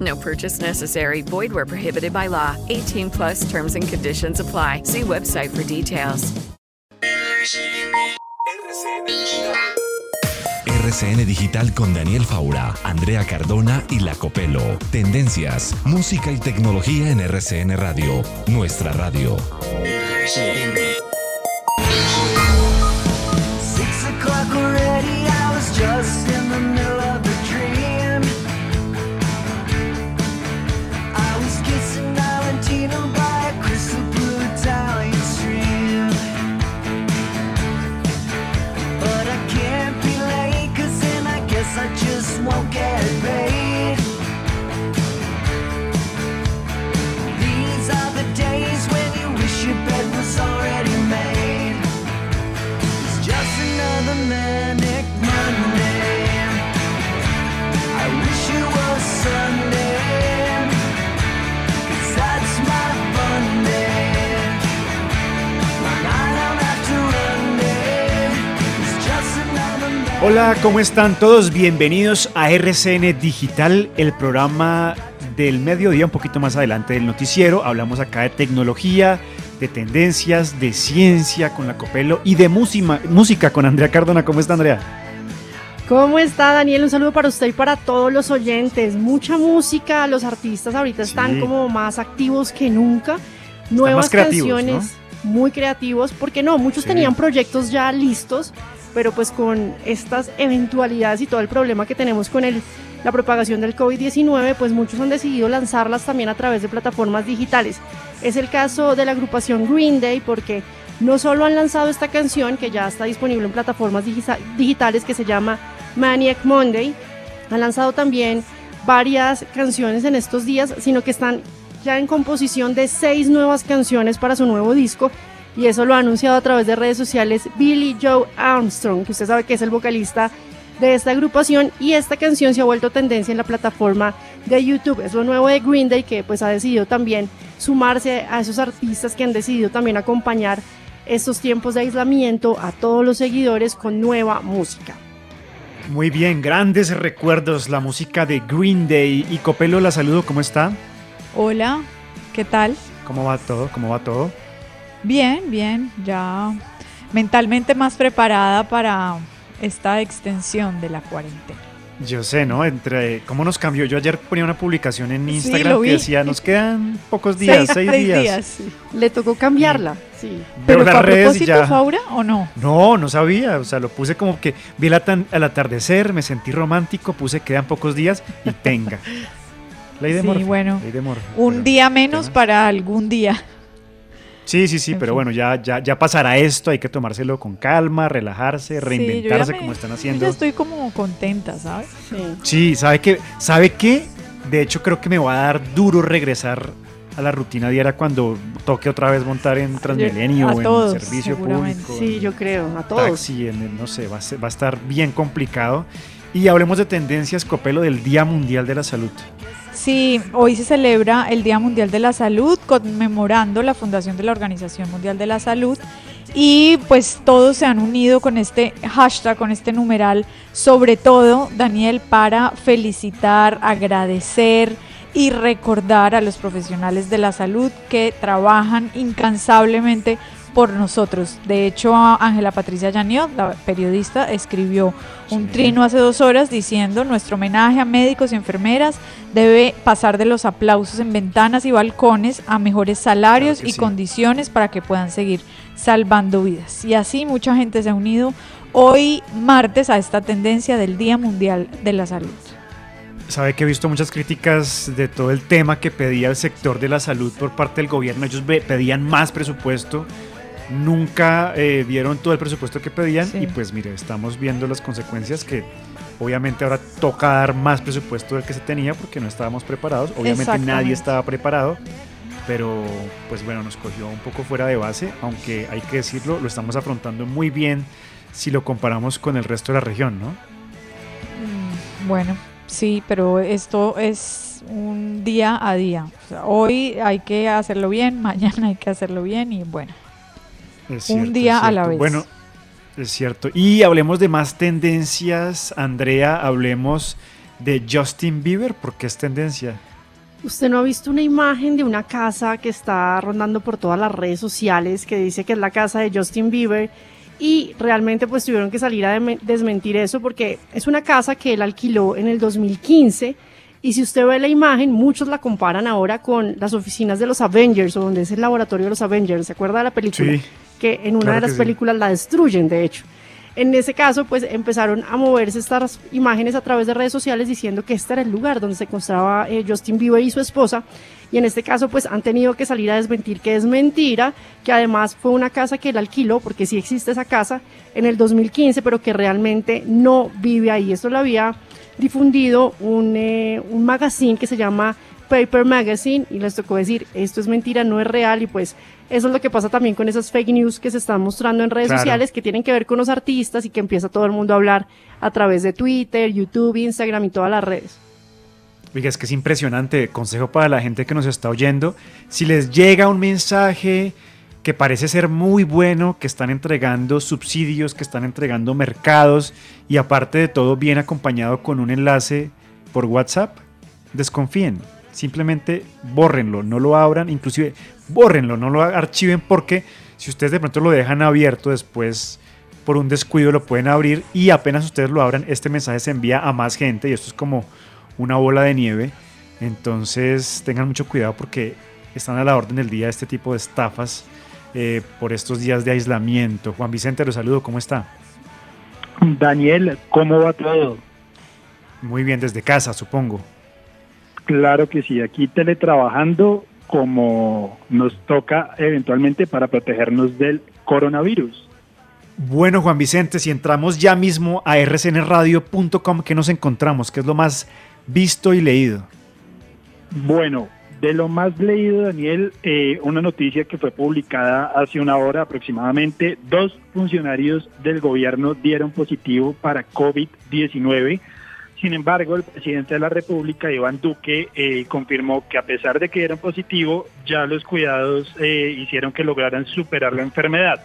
No purchase necessary. Void where prohibited by law. 18 plus terms and conditions apply. See website for details. RCN Digital con Daniel Faura, Andrea Cardona y La Copelo. Tendencias, música y tecnología en RCN Radio. Nuestra radio. Six Hola, ¿cómo están todos? Bienvenidos a RCN Digital, el programa del mediodía, un poquito más adelante del noticiero. Hablamos acá de tecnología, de tendencias, de ciencia con la Copelo y de música, música con Andrea Cardona. ¿Cómo está Andrea? ¿Cómo está Daniel? Un saludo para usted y para todos los oyentes. Mucha música, los artistas ahorita están Sí. como más activos que nunca. Nuevas más creativos, canciones, muy creativos, porque no, muchos Sí. tenían proyectos ya listos, pero pues con estas eventualidades y todo el problema que tenemos con la propagación del COVID-19, pues muchos han decidido lanzarlas también a través de plataformas digitales. Es el caso de la agrupación Green Day, porque no solo han lanzado esta canción, que ya está disponible en plataformas digitales, que se llama Maniac Monday, han lanzado también varias canciones en estos días, sino que están ya en composición de seis nuevas canciones para su nuevo disco. Y eso lo ha anunciado a través de redes sociales Billy Joe Armstrong, que usted sabe que es el vocalista de esta agrupación. Y esta canción se ha vuelto tendencia en la plataforma de YouTube. Es lo nuevo de Green Day, que pues ha decidido también sumarse a esos artistas que han decidido también acompañar estos tiempos de aislamiento a todos los seguidores con nueva música. Muy bien, grandes recuerdos, la música de Green Day. Y Copelo, la saludo, ¿cómo está? Hola, ¿qué tal? ¿Cómo va todo? ¿Cómo va todo? Bien, bien, ya mentalmente más preparada para esta extensión de la cuarentena. Yo sé, ¿no? Entre cómo nos cambió. Yo ayer ponía una publicación en Sí, Instagram que decía, nos quedan pocos días, seis, días. sí. Le tocó cambiarla, sí. Veo ¿Pero las fue a propósito, ya. Faura, o no? No, no sabía. O sea, lo puse como que vi el, atan- el atardecer, me sentí romántico, puse quedan pocos días y tenga. Ley de Sí, Murphy, bueno, ley de Murphy, Un día menos para algún día. Sí, sí, sí, En pero fin. bueno, ya, ya, ya pasará esto, hay que tomárselo con calma, relajarse, Sí, yo reinventarse me- como están yo haciendo. Ya estoy como contenta, ¿sabes? sí. Sí, ¿sabe qué? ¿Sabe qué? De hecho, creo que me va a dar duro regresar a la rutina diaria cuando toque otra vez montar en Transmilenio A o en todos, servicio público. Sí, yo creo, a todos. taxi, en el- no sé, va a, ser- va a estar bien complicado. Y hablemos de tendencias, Copelo, del Día Mundial de la Salud. Sí, hoy se celebra el Día Mundial de la Salud, conmemorando la fundación de la Organización Mundial de la Salud. Y pues todos se han unido con este hashtag, con este numeral, sobre todo, Daniel, para felicitar, agradecer y recordar a los profesionales de la salud que trabajan incansablemente por nosotros. De hecho, Ángela Patricia Llaniot, la periodista, escribió un trino hace dos horas diciendo nuestro homenaje a médicos y enfermeras debe pasar de los aplausos en ventanas y balcones a mejores salarios Claro y sí. condiciones para que puedan seguir salvando vidas. Y así mucha gente se ha unido hoy martes a esta tendencia del Día Mundial de la Salud. Sabe que he visto muchas críticas de todo el tema que pedía el sector de la salud por parte del gobierno. Ellos pedían más presupuesto, nunca eh, dieron todo el presupuesto que pedían Sí. y pues mire, estamos viendo las consecuencias que obviamente ahora toca dar más presupuesto del que se tenía porque no estábamos preparados. Obviamente nadie estaba preparado, pero pues bueno, nos cogió un poco fuera de base, aunque hay que decirlo, lo estamos afrontando muy bien si lo comparamos con el resto de la región, ¿no? Mm, Bueno, sí, pero esto es un día a día. O sea, hoy hay que hacerlo bien, mañana hay que hacerlo bien y bueno. Es Un día a la vez. Bueno, es cierto. Y hablemos de más tendencias, Andrea, hablemos de Justin Bieber, porque es tendencia. ¿Usted no ha visto una imagen de una casa que está rondando por todas las redes sociales que dice que es la casa de Justin Bieber? Y realmente pues tuvieron que salir a desmentir eso porque es una casa que él alquiló en el 2015 y si usted ve la imagen, muchos la comparan ahora con las oficinas de los Avengers o donde es el laboratorio de los Avengers. ¿Se acuerda de la película? Sí. Que en una claro de las sí. películas la destruyen, de hecho. En ese caso, pues empezaron a moverse estas imágenes a través de redes sociales diciendo que este era el lugar donde se encontraba eh, Justin Bieber y su esposa. Y en este caso, pues han tenido que salir a desmentir que es mentira, que además fue una casa que él alquiló, porque sí existe esa casa, en el 2015, pero que realmente no vive ahí. Esto lo había difundido un, eh, un magazine que se llama Paper Magazine y les tocó decir, esto es mentira, no es real y pues eso es lo que pasa también con esas fake news que se están mostrando en redes Claro. sociales que tienen que ver con los artistas y que empieza todo el mundo a hablar a través de Twitter, YouTube, Instagram y todas las redes. Oiga, es que es impresionante. Consejo para la gente que nos está oyendo. Si les llega un mensaje que parece ser muy bueno, que están entregando subsidios, que están entregando mercados y aparte de todo bien acompañado con un enlace por WhatsApp, desconfíen. Simplemente bórrenlo, no lo abran, inclusive bórrenlo, no lo archiven porque si ustedes de pronto lo dejan abierto después por un descuido lo pueden abrir y apenas ustedes lo abran, este mensaje se envía a más gente y esto es como una bola de nieve. Entonces tengan mucho cuidado porque están a la orden del día este tipo de estafas eh, por estos días de aislamiento. Juan Vicente, lo saludo, ¿cómo está? Daniel, ¿cómo va todo? Muy bien, desde casa, supongo. Claro que sí, aquí teletrabajando como nos toca eventualmente para protegernos del coronavirus. Bueno, Juan Vicente, si entramos ya mismo a rcnradio.com, ¿qué nos encontramos? ¿Qué es lo más visto y leído? Bueno, de lo más leído, Daniel, eh, una noticia que fue publicada hace una hora aproximadamente, dos funcionarios del gobierno dieron positivo para COVID-19. Sin embargo, el presidente de la República, Iván Duque, eh, confirmó que a pesar de que dieron positivo, ya los cuidados eh, hicieron que lograran superar la enfermedad.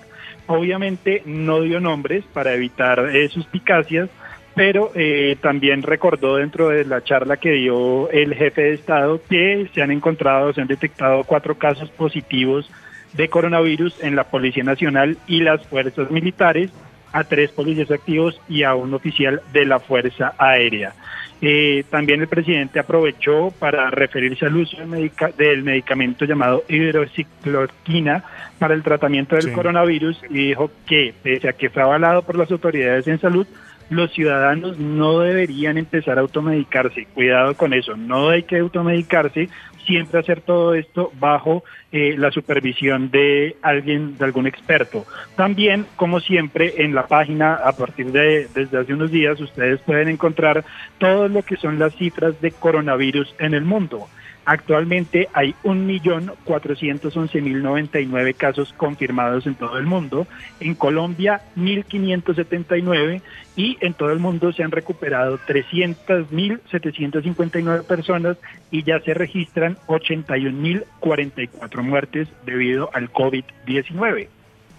Obviamente no dio nombres para evitar eh, suspicacias, pero eh, también recordó dentro de la charla que dio el jefe de Estado que se han encontrado, se han detectado cuatro casos positivos de coronavirus en la Policía Nacional y las fuerzas militares, a tres policías activos y a un oficial de la Fuerza Aérea. Eh, también el presidente aprovechó para referirse al uso del, medica- del medicamento llamado hidroxicloroquina para el tratamiento del Sí. coronavirus y dijo que, pese a que fue avalado por las autoridades en salud, los ciudadanos no deberían empezar a automedicarse. Cuidado con eso, no hay que automedicarse, siempre hacer todo esto bajo eh, la supervisión de alguien, de algún experto. También, como siempre, en la página, a partir de desde hace unos días, ustedes pueden encontrar todo lo que son las cifras de coronavirus en el mundo. Actualmente hay 1.411.099 casos confirmados en todo el mundo. En Colombia, 1.579 y en todo el mundo se han recuperado 300.759 personas y ya se registran 81.044 muertes debido al COVID-19.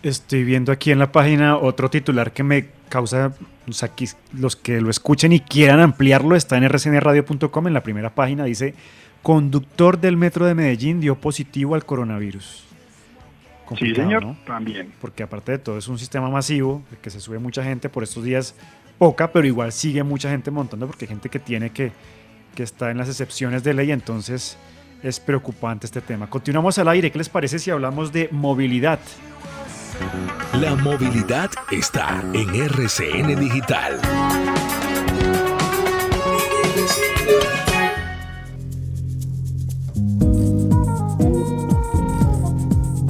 Estoy viendo aquí en la página otro titular que me causa, o sea, los que lo escuchen y quieran ampliarlo, está en rcnradio.com, en la primera página dice, conductor del metro de Medellín dio positivo al coronavirus. complicado, señor, ¿no? también. Porque aparte de todo es un sistema masivo, de que se sube mucha gente por estos días, poca, pero igual sigue mucha gente montando porque hay gente que tiene que, que está en las excepciones de ley, entonces es preocupante este tema. Continuamos al aire, ¿qué les parece si hablamos de movilidad? La movilidad está en RCN Digital.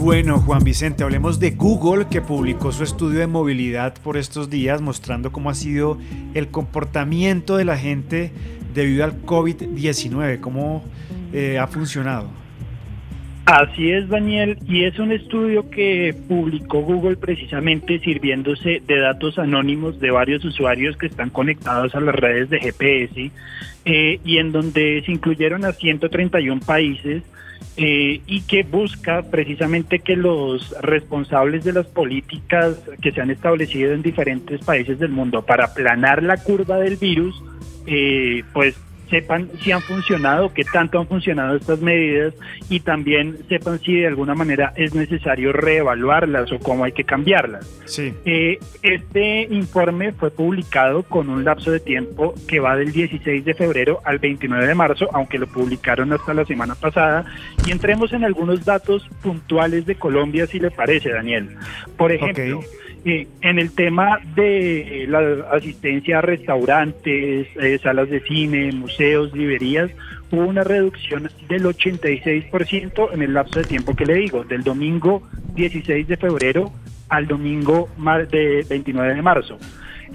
Bueno, Juan Vicente, hablemos de Google que publicó su estudio de movilidad por estos días mostrando cómo ha sido el comportamiento de la gente debido al COVID-19, cómo eh, ha funcionado. Así es, Daniel, y es un estudio que publicó Google precisamente sirviéndose de datos anónimos de varios usuarios que están conectados a las redes de GPS eh, y en donde se incluyeron a 131 países eh, y que busca precisamente que los responsables de las políticas que se han establecido en diferentes países del mundo para aplanar la curva del virus, eh, pues sepan si han funcionado, qué tanto han funcionado estas medidas y también sepan si de alguna manera es necesario reevaluarlas o cómo hay que cambiarlas. Sí. Eh, este informe fue publicado con un lapso de tiempo que va del 16 de febrero al 29 de marzo, aunque lo publicaron hasta la semana pasada. Y entremos en algunos datos puntuales de Colombia, si le parece, Daniel. Por ejemplo. Eh, en el tema de eh, la asistencia a restaurantes, eh, salas de cine, museos, librerías, hubo una reducción del 86% en el lapso de tiempo que le digo, del domingo 16 de febrero al domingo mar- de 29 de marzo.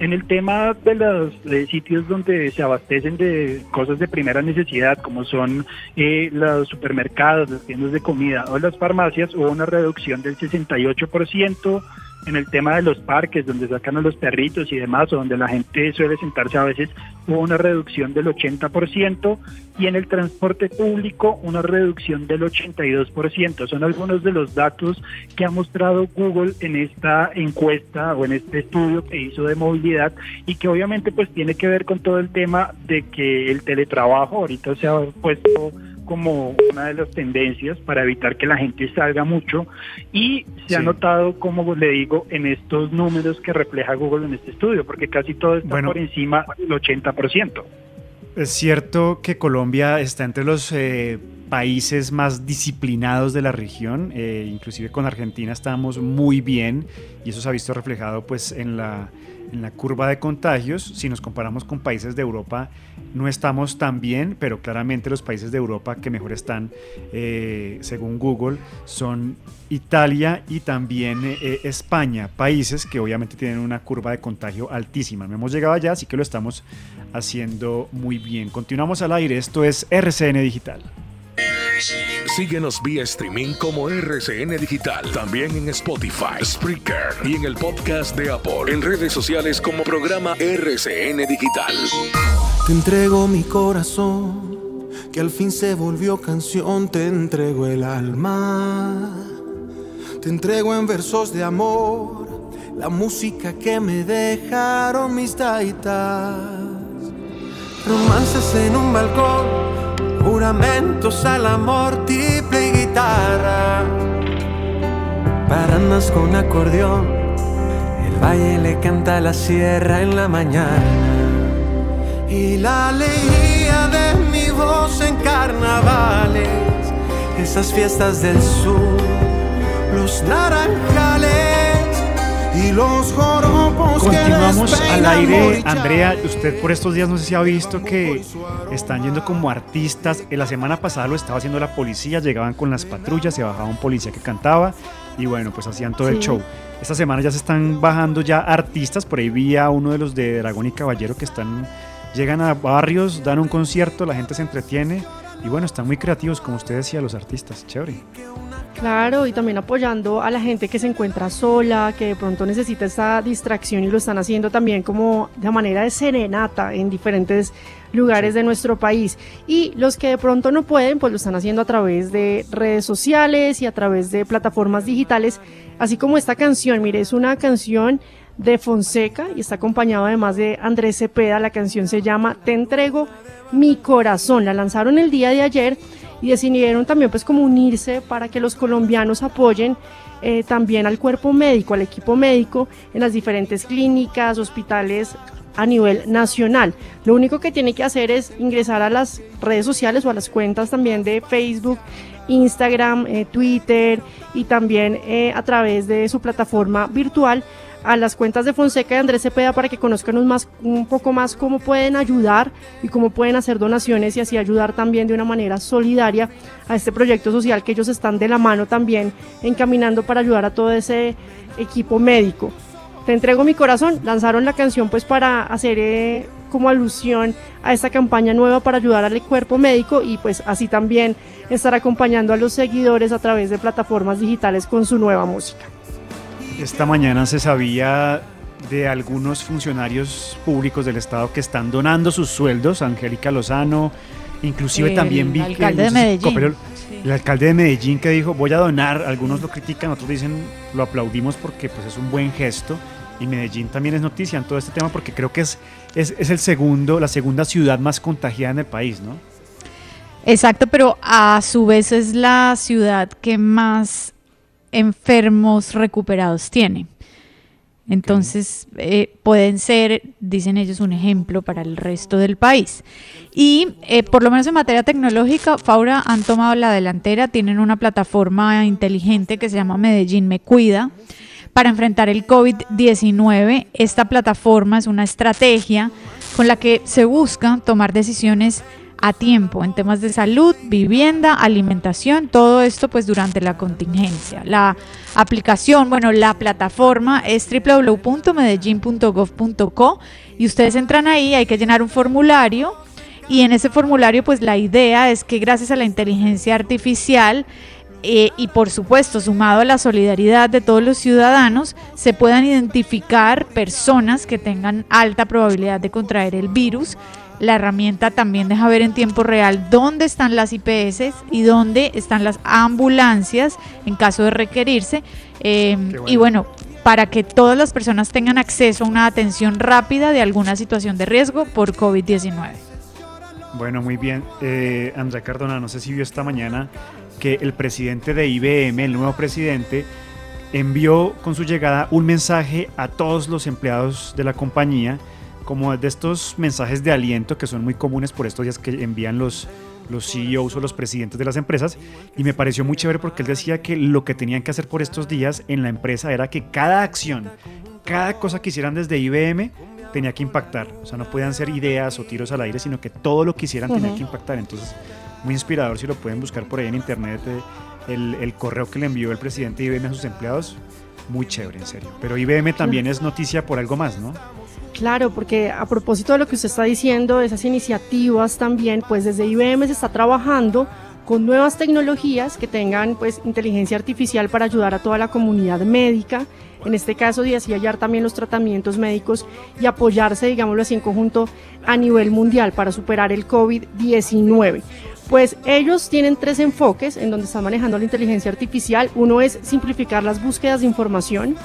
En el tema de los de sitios donde se abastecen de cosas de primera necesidad, como son eh, los supermercados, las tiendas de comida o las farmacias, hubo una reducción del 68%. En el tema de los parques, donde sacan a los perritos y demás, o donde la gente suele sentarse a veces, hubo una reducción del 80%. Y en el transporte público, una reducción del 82%. Son algunos de los datos que ha mostrado Google en esta encuesta o en este estudio que hizo de movilidad y que obviamente pues tiene que ver con todo el tema de que el teletrabajo ahorita se ha puesto como una de las tendencias para evitar que la gente salga mucho y se ha notado, como le digo, en estos números que refleja Google en este estudio, porque casi todo está Bueno. por encima del 80%. Es cierto que Colombia está entre los eh, países más disciplinados de la región, eh, inclusive con Argentina estamos muy bien y eso se ha visto reflejado pues en la, en la curva de contagios. Si nos comparamos con países de Europa no estamos tan bien, pero claramente los países de Europa que mejor están, eh, según Google, son Italia y también España, países que obviamente tienen una curva de contagio altísima. No hemos llegado allá, así que lo estamos haciendo muy bien. Continuamos al aire, esto es RCN Digital. Síguenos vía streaming como RCN Digital. También en Spotify, Spreaker y en el podcast de Apple. En redes sociales como programa RCN Digital. Te entrego mi corazón, que al fin se volvió canción, te entrego el alma. Te entrego en versos de amor, la música que me dejaron mis taitas. Romances en un balcón, juramentos al amor, triple guitarra. Paranas con acordeón, el valle le canta a la sierra en la mañana. Y la alegría de mi voz en carnavales, esas fiestas del sur, los naranjales y los joropos que Continuamos al aire. Andrea, usted por estos días no sé si ha visto que están yendo como artistas. En la semana pasada lo estaba haciendo la policía, llegaban con las patrullas, se bajaba un policía que cantaba y bueno, pues hacían todo el Sí. show. Esta semana ya se están bajando ya artistas, por ahí vi a uno de los de Dragón y Caballero que están, llegan a barrios, dan un concierto, la gente se entretiene y bueno, están muy creativos, como usted decía, los artistas, chévere. Claro, y también apoyando a la gente que se encuentra sola, que de pronto necesita esta distracción y lo están haciendo también como de manera de serenata en diferentes lugares de nuestro país. Y los que de pronto no pueden, pues lo están haciendo a través de redes sociales y a través de plataformas digitales, así como esta canción. Mire, es una canción de Fonseca y está acompañado además de Andrés Cepeda. La canción se llama Te entrego mi corazón. La lanzaron el día de ayer y decidieron también pues como unirse para que los colombianos apoyen eh, también al cuerpo médico, al equipo médico en las diferentes clínicas, hospitales a nivel nacional. Lo único que tiene que hacer es ingresar a las redes sociales o a las cuentas también de Facebook, Instagram, eh, Twitter y también eh, a través de su plataforma virtual a las cuentas de Fonseca y Andrés Cepeda para que conozcan un, más, un poco más cómo pueden ayudar y cómo pueden hacer donaciones y así ayudar también de una manera solidaria a este proyecto social que ellos están de la mano también encaminando para ayudar a todo ese equipo médico. Te entrego mi corazón, lanzaron la canción pues para hacer eh, como alusión a esta campaña nueva para ayudar al cuerpo médico y pues así también estar acompañando a los seguidores a través de plataformas digitales con su nueva música. Esta mañana se sabía de algunos funcionarios públicos del Estado que están donando sus sueldos, Angélica Lozano, inclusive El también vi que, alcalde de sé si Medellín. Sí. el alcalde de Medellín que dijo voy a donar, algunos lo critican, otros dicen lo aplaudimos porque pues es un buen gesto y Medellín también es noticia en todo este tema porque creo que es, es, es el segundo, la segunda ciudad más contagiada en el país, ¿no? Exacto, pero a su vez es la ciudad que más enfermos recuperados tiene. Entonces, eh, pueden ser, dicen ellos, un ejemplo para el resto del país. Y eh, por lo menos en materia tecnológica, Faura han tomado la delantera, tienen una plataforma inteligente que se llama Medellín Me Cuida para enfrentar el COVID-19. Esta plataforma es una estrategia con la que se busca tomar decisiones a tiempo en temas de salud, vivienda, alimentación, todo esto pues durante la contingencia. La aplicación, bueno, la plataforma es www.medellin.gov.co y ustedes entran ahí, hay que llenar un formulario y en ese formulario pues la idea es que gracias a la inteligencia artificial eh, y por supuesto sumado a la solidaridad de todos los ciudadanos, se puedan identificar personas que tengan alta probabilidad de contraer el virus. La herramienta también deja ver en tiempo real dónde están las IPS y dónde están las ambulancias en caso de requerirse. Eh, Qué Y bueno, para que todas las personas tengan acceso a una atención rápida de alguna situación de riesgo por COVID-19. Bueno, muy bien. Eh, Andrea Cardona, no sé si vio esta mañana que el presidente de IBM, el nuevo presidente, envió con su llegada un mensaje a todos los empleados de la compañía, como de estos mensajes de aliento que son muy comunes por estos días que envían los, los CEOs o los presidentes de las empresas. Y me pareció muy chévere porque él decía que lo que tenían que hacer por estos días en la empresa era que cada acción, cada cosa que hicieran desde IBM tenía que impactar. O sea, no podían ser ideas o tiros al aire, sino que todo lo que hicieran tenía Ujú. que impactar. Entonces, muy inspirador si lo pueden buscar por ahí en internet. eh, El, el correo que le envió el presidente de IBM a sus empleados, muy chévere, en serio. Pero IBM también es noticia por algo más, ¿no? Claro, porque a propósito de lo que usted está diciendo, de esas iniciativas también, pues desde IBM se está trabajando con nuevas tecnologías que tengan pues inteligencia artificial para ayudar a toda la comunidad médica, en este caso y así hallar también los tratamientos médicos y apoyarse, digámoslo así, en conjunto a nivel mundial para superar el COVID-19. Pues ellos tienen tres enfoques en donde están manejando la inteligencia artificial. Uno es simplificar las búsquedas de información,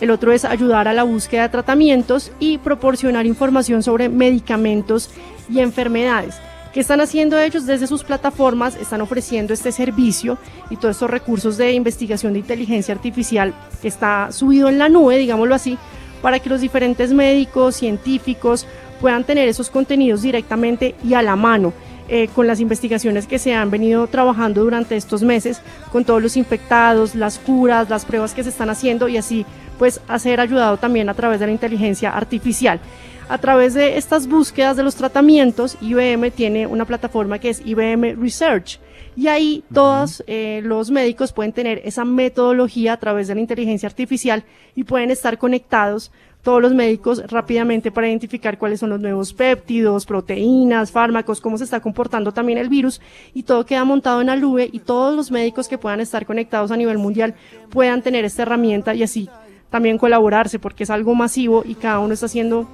el otro es ayudar a la búsqueda de tratamientos y proporcionar información sobre medicamentos y enfermedades. ¿Qué están haciendo ellos desde sus plataformas? Están ofreciendo este servicio y todos estos recursos de investigación de inteligencia artificial que está subido en la nube, digámoslo así, para que los diferentes médicos, científicos puedan tener esos contenidos directamente y a la mano. Eh, con las investigaciones que se han venido trabajando durante estos meses, con todos los infectados, las curas, las pruebas que se están haciendo y así pues a ser ayudado también a través de la inteligencia artificial. A través de estas búsquedas de los tratamientos, IBM tiene una plataforma que es IBM Research. Y ahí todos eh, los médicos pueden tener esa metodología a través de la inteligencia artificial y pueden estar conectados todos los médicos rápidamente para identificar cuáles son los nuevos péptidos, proteínas, fármacos, cómo se está comportando también el virus y todo queda montado en la nube y todos los médicos que puedan estar conectados a nivel mundial puedan tener esta herramienta y así también colaborarse porque es algo masivo y cada uno está haciendo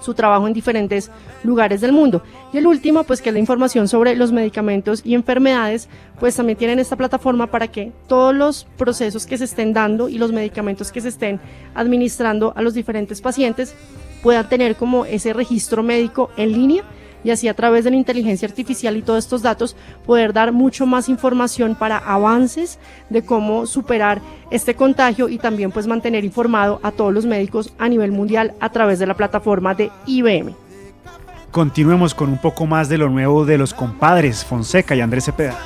su trabajo en diferentes lugares del mundo. Y el último, pues que es la información sobre los medicamentos y enfermedades, pues también tienen esta plataforma para que todos los procesos que se estén dando y los medicamentos que se estén administrando a los diferentes pacientes puedan tener como ese registro médico en línea y así a través de la inteligencia artificial y todos estos datos poder dar mucho más información para avances de cómo superar este contagio y también pues mantener informado a todos los médicos a nivel mundial a través de la plataforma de IBM. Continuemos con un poco más de lo nuevo de los compadres Fonseca y Andrés Cepeda.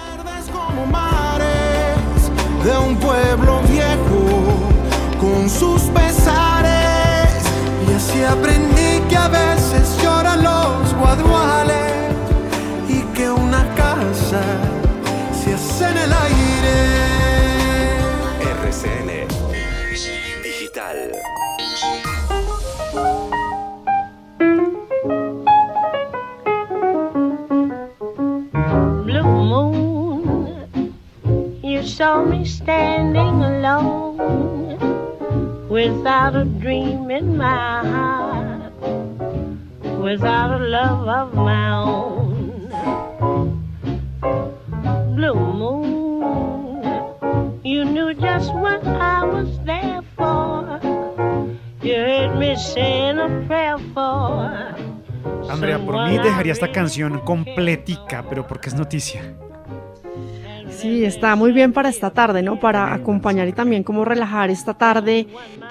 como mares de un pueblo viejo con sus pesares y así aprendí y que una casa se hace en el aire. RCN Digital. blue moon, you saw me standing alone without a dream in my heart, without a love of my own. Blue moon, you knew just what I was there for. You heard me saying a prayer for. Andrea, por mí dejaría esta canción completica, pero porque es noticia. Sí, está muy bien para esta tarde, ¿no? Para acompañar y también como relajar esta tarde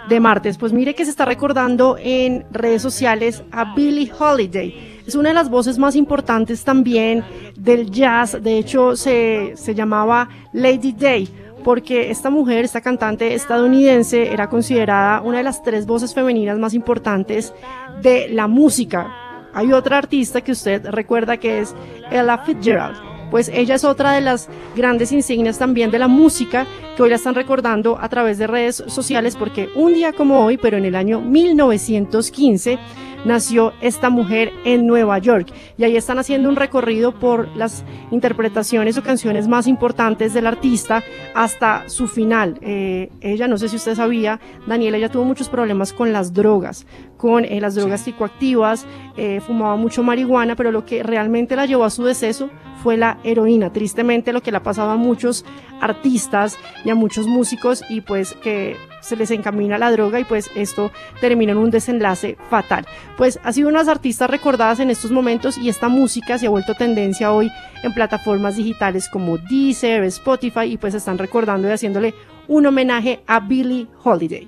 de martes. Pues mire que se está recordando en redes sociales a Billie Holiday. Es una de las voces más importantes también del jazz. De hecho, se, se llamaba Lady Day porque esta mujer, esta cantante estadounidense, era considerada una de las tres voces femeninas más importantes de la música. Hay otra artista que usted recuerda que es Ella Fitzgerald. Pues ella es otra de las grandes insignias también de la música que hoy la están recordando a través de redes sociales porque un día como hoy, pero en el año 1915, nació esta mujer en Nueva York. Y ahí están haciendo un recorrido por las interpretaciones o canciones más importantes del artista hasta su final. Eh, ella, no sé si usted sabía, Daniela, ella tuvo muchos problemas con las drogas, con eh, las drogas psicoactivas, eh, fumaba mucho marihuana, pero lo que realmente la llevó a su deceso fue la heroína. Tristemente lo que le ha pasado a muchos artistas y a muchos músicos y pues que se les encamina la droga y pues esto termina en un desenlace fatal. Pues ha sido unas artistas recordadas en estos momentos y esta música se ha vuelto tendencia hoy en plataformas digitales como Deezer, Spotify y pues están recordando y haciéndole un homenaje a Billie Holiday.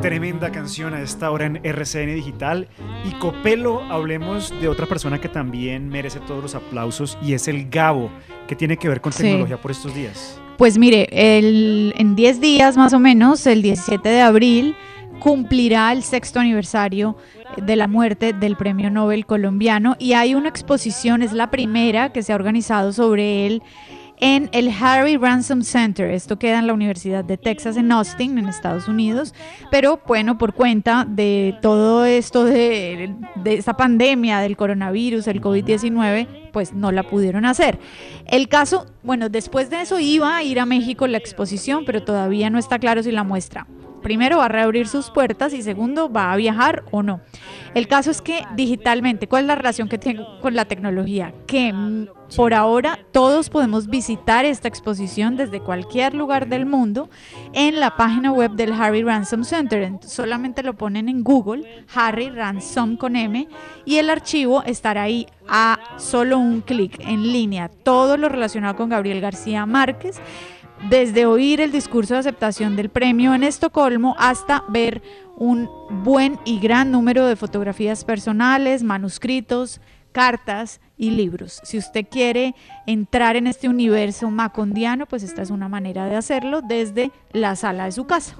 Tremenda canción a esta hora en RCN Digital. Y Copelo, hablemos de otra persona que también merece todos los aplausos y es el Gabo, que tiene que ver con Sí. tecnología por estos días. Pues mire, el- en 10 días más o menos, el 17 de abril, cumplirá el sexto aniversario de la muerte del premio Nobel colombiano. Y hay una exposición, es la primera que se ha organizado sobre él en el Harry Ransom Center. Esto queda en la Universidad de Texas en Austin, en Estados Unidos. Pero bueno, por cuenta de todo esto de, esta pandemia del coronavirus, el COVID-19, pues no la pudieron hacer. El caso, bueno, después de eso iba a ir a México la exposición, pero todavía no está claro si la muestra. Primero va a reabrir sus puertas y segundo va a viajar o no. El caso es que digitalmente, ¿cuál es la relación que tiene con la tecnología? Que por ahora todos podemos visitar esta exposición desde cualquier lugar del mundo en la página web del Harry Ransom Center. Ent- Solamente lo ponen en Google, Harry Ransom con M, y el archivo estará ahí a solo un clic en línea. Todo lo relacionado con Gabriel García Márquez desde oír el discurso de aceptación del premio en Estocolmo hasta ver un buen y gran número de fotografías personales, manuscritos, cartas y libros. Si usted quiere entrar en este universo macondiano, pues esta es una manera de hacerlo desde la sala de su casa.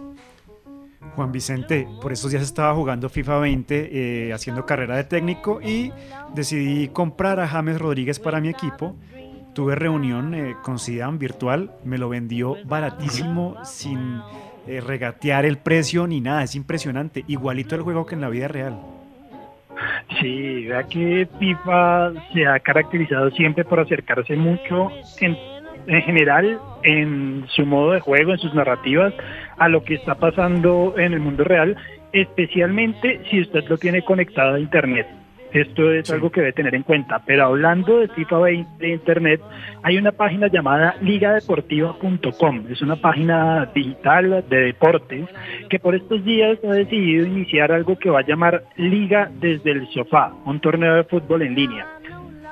Juan Vicente, por estos días estaba jugando FIFA 20, eh, haciendo carrera de técnico y decidí comprar a James Rodríguez para mi equipo. Tuve reunión eh, con Zidane virtual, me lo vendió baratísimo, sin eh, regatear el precio ni nada, es impresionante, igualito el juego que en la vida real. Sí, vea que FIFA se ha caracterizado siempre por acercarse mucho en, en general en su modo de juego, en sus narrativas, a lo que está pasando en el mundo real, especialmente si usted lo tiene conectado a Internet. Esto es algo que debe tener en cuenta. Pero hablando de FIFA 20 de Internet, hay una página llamada ligadeportiva.com. Es una página digital de deportes que por estos días ha decidido iniciar algo que va a llamar Liga desde el Sofá, un torneo de fútbol en línea.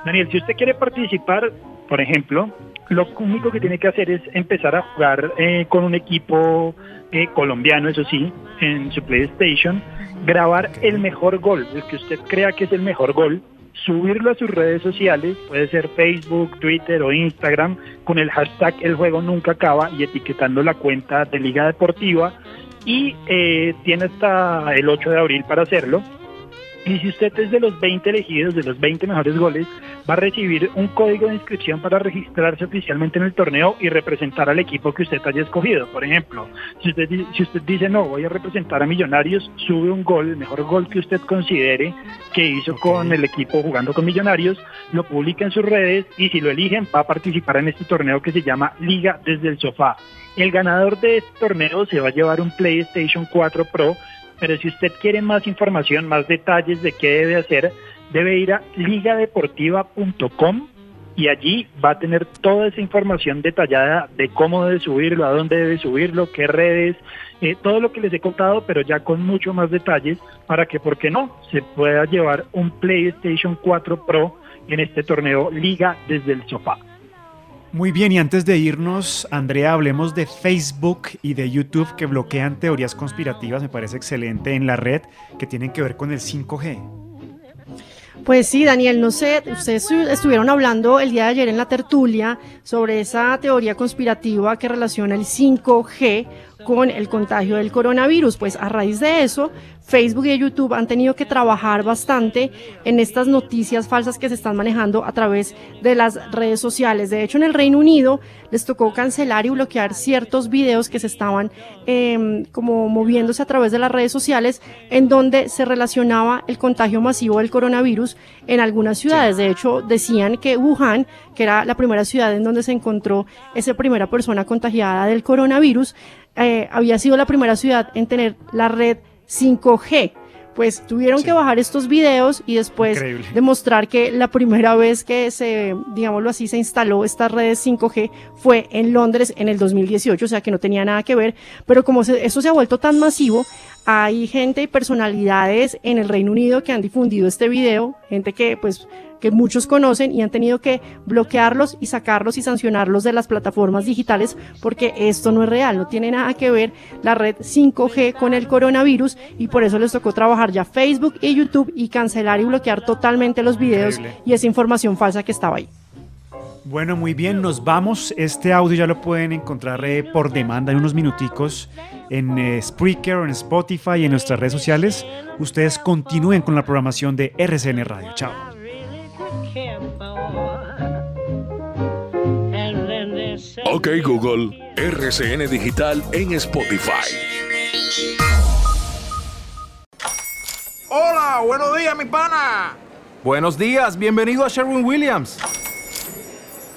Daniel, si usted quiere participar, por ejemplo, lo único que tiene que hacer es empezar a jugar eh, con un equipo eh, colombiano, eso sí, en su PlayStation, grabar el mejor gol, el que usted crea que es el mejor gol, subirlo a sus redes sociales, puede ser Facebook, Twitter o Instagram, con el hashtag El Juego Nunca Acaba y etiquetando la cuenta de Liga Deportiva y eh, tiene hasta el 8 de abril para hacerlo. Y si usted es de los 20 elegidos, de los 20 mejores goles, va a recibir un código de inscripción para registrarse oficialmente en el torneo y representar al equipo que usted haya escogido. Por ejemplo, si usted, si usted dice no, voy a representar a Millonarios, sube un gol, el mejor gol que usted considere que hizo con el equipo jugando con Millonarios, lo publica en sus redes y si lo eligen va a participar en este torneo que se llama Liga desde el Sofá. El ganador de este torneo se va a llevar un PlayStation 4 Pro pero si usted quiere más información, más detalles de qué debe hacer, debe ir a ligadeportiva.com y allí va a tener toda esa información detallada de cómo debe subirlo, a dónde debe subirlo, qué redes, eh, todo lo que les he contado, pero ya con mucho más detalles para que, ¿por qué no?, se pueda llevar un PlayStation 4 Pro en este torneo Liga desde el sofá. Muy bien, y antes de irnos, Andrea, hablemos de Facebook y de YouTube que bloquean teorías conspirativas, me parece excelente, en la red que tienen que ver con el 5G. Pues sí, Daniel, no sé, ustedes estu- estuvieron hablando el día de ayer en la tertulia sobre esa teoría conspirativa que relaciona el 5G con el contagio del coronavirus. Pues a raíz de eso, Facebook y YouTube han tenido que trabajar bastante en estas noticias falsas que se están manejando a través de las redes sociales. De hecho, en el Reino Unido les tocó cancelar y bloquear ciertos videos que se estaban em, como moviéndose a través de las redes sociales en donde se relacionaba el contagio masivo del coronavirus en algunas ciudades. De hecho, decían que Wuhan, que era la primera ciudad en donde se encontró esa primera persona contagiada del coronavirus, eh, había sido la primera ciudad en tener la red 5G. Pues tuvieron que bajar estos videos y después Increíble. demostrar que la primera vez que se, digámoslo así, se instaló esta red 5G fue en Londres en el 2018, o sea que no tenía nada que ver, pero como se- eso se ha vuelto tan masivo, hay gente y personalidades en el Reino Unido que han difundido este video, gente que pues que muchos conocen y han tenido que bloquearlos y sacarlos y sancionarlos de las plataformas digitales porque esto no es real, no tiene nada que ver la red 5G con el coronavirus y por eso les tocó trabajar ya Facebook y YouTube y cancelar y bloquear totalmente los videos Increíble. y esa información falsa que estaba ahí. Bueno, muy bien, nos vamos. Este audio ya lo pueden encontrar eh, por demanda en unos minuticos en eh, Spreaker, en Spotify y en nuestras redes sociales. Ustedes continúen con la programación de RCN Radio. Chao. Ok Google, RCN Digital en Spotify. Hola, buenos días, mi pana. Buenos días, bienvenido a Sherwin Williams.